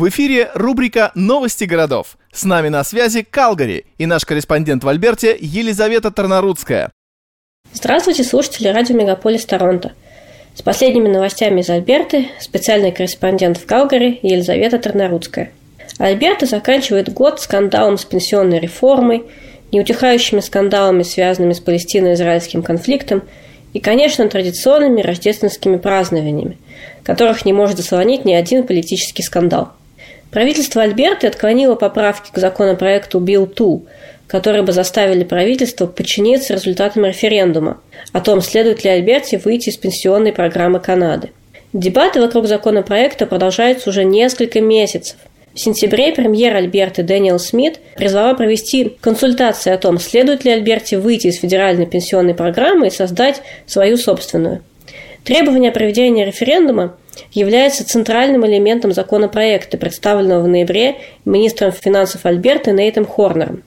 В эфире рубрика «Новости городов». С нами на связи Калгари и наш корреспондент в Альберте Елизавета Тарнарудская. Здравствуйте, слушатели радио «Мегаполис Торонто». С последними новостями из Альберты специальный корреспондент в Калгари Елизавета Тарнарудская. Альберта заканчивает год скандалом с пенсионной реформой, неутихающими скандалами, связанными с палестино-израильским конфликтом и, конечно, традиционными рождественскими празднованиями, которых не может заслонить ни один политический скандал – Правительство Альберты отклонило поправки к законопроекту Билл Ту, которые бы заставили правительство подчиниться результатам референдума о том, следует ли Альберте выйти из пенсионной программы Канады. Дебаты вокруг законопроекта продолжаются уже несколько месяцев. В сентябре премьер Альберты Дэниел Смит призвала провести консультации о том, следует ли Альберте выйти из федеральной пенсионной программы и создать свою собственную. Требование проведения референдума является центральным элементом законопроекта, представленного в ноябре министром финансов Альберты Нейтом Хорнером.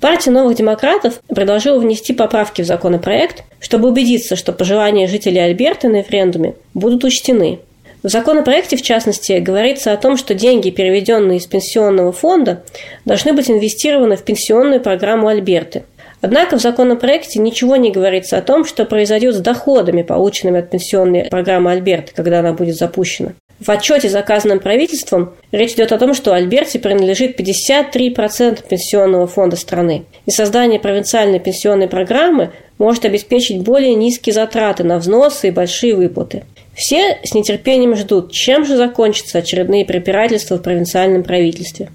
Партия новых демократов предложила внести поправки в законопроект, чтобы убедиться, что пожелания жителей Альберты на референдуме будут учтены. В законопроекте, в частности, говорится о том, что деньги, переведенные из пенсионного фонда, должны быть инвестированы в пенсионную программу Альберты – Однако в законопроекте ничего не говорится о том, что произойдет с доходами, полученными от пенсионной программы Альберт, когда она будет запущена. В отчете, заказанном правительством, речь идет о том, что Альберте принадлежит 53% пенсионного фонда страны. И создание провинциальной пенсионной программы может обеспечить более низкие затраты на взносы и большие выплаты. Все с нетерпением ждут, чем же закончатся очередные препирательства в провинциальном правительстве.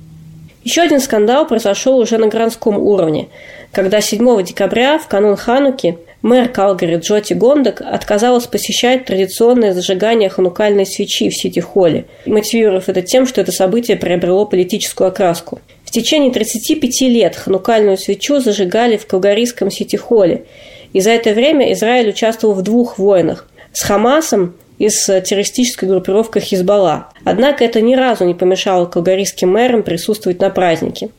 Еще один скандал произошел уже на городском уровне, когда 7 декабря, в канун Хануки, мэр Калгари Джоти Гондак отказалась посещать традиционное зажигание ханукальной свечи в Сити-Холле, мотивировав это тем, что это событие приобрело политическую окраску. В течение 35 лет ханукальную свечу зажигали в Калгарийском Сити-Холле, и за это время Израиль участвовал в двух войнах – с Хамасом и с террористической группировкой Хизбалла. Однако это ни разу не помешало калгарийским мэрам присутствовать на празднике.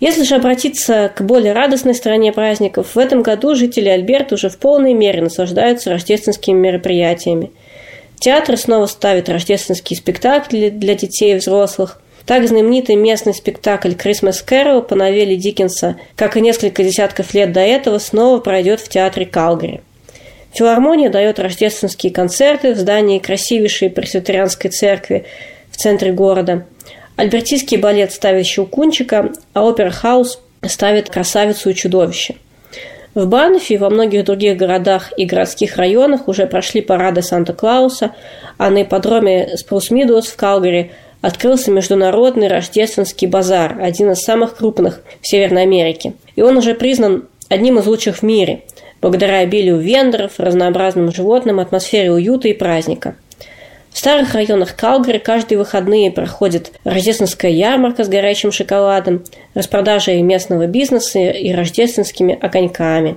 Если же обратиться к более радостной стороне праздников, в этом году жители Альберта уже в полной мере наслаждаются рождественскими мероприятиями. Театр снова ставит рождественские спектакли для детей и взрослых. Так знаменитый местный спектакль «Christmas Carol» по новелле Диккенса, как и несколько десятков лет до этого, снова пройдет в театре Калгари. Филармония дает рождественские концерты в здании красивейшей пресвитерианской церкви в центре города. Альбертийский балет ставит Щелкунчика, а опера-хаус ставит «Красавицу и чудовище». В Банфи и во многих других городах и городских районах уже прошли парады Санта-Клауса, а на ипподроме Спрус Мидуэлс в Калгари открылся международный рождественский базар, один из самых крупных в Северной Америке. И он уже признан одним из лучших в мире – благодаря обилию вендоров, разнообразным животным, атмосфере уюта и праздника. В старых районах Калгари каждые выходные проходит рождественская ярмарка с горячим шоколадом, распродажей местного бизнеса и рождественскими огоньками.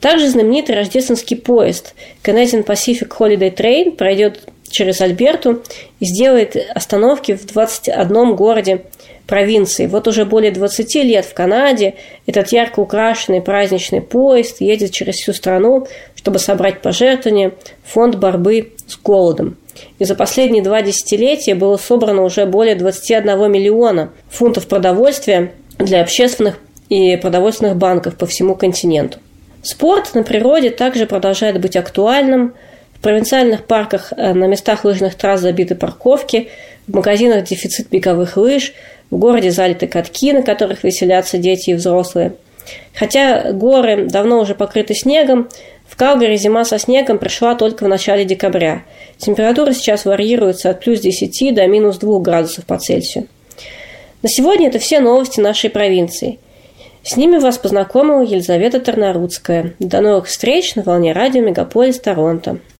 Также знаменитый рождественский поезд Canadian Pacific Holiday Train пройдет через Альберту и сделает остановки в 21 городе провинции. Вот уже более 20 лет в Канаде этот ярко украшенный праздничный поезд едет через всю страну, чтобы собрать пожертвования в фонд борьбы с голодом. И за последние два десятилетия было собрано уже более 21 миллиона фунтов продовольствия для общественных и продовольственных банков по всему континенту. Спорт на природе также продолжает быть актуальным. В провинциальных парках э, на местах лыжных трасс забиты парковки, в магазинах дефицит беговых лыж, в городе залиты катки, на которых веселятся дети и взрослые. Хотя горы давно уже покрыты снегом, в Калгари зима со снегом пришла только в начале декабря. Температура сейчас варьируется от плюс 10 до минус 2 градусов по Цельсию. На сегодня это все новости нашей провинции. С ними вас познакомила Елизавета Тарнарудская. До новых встреч на волне радио Мегаполис Торонто.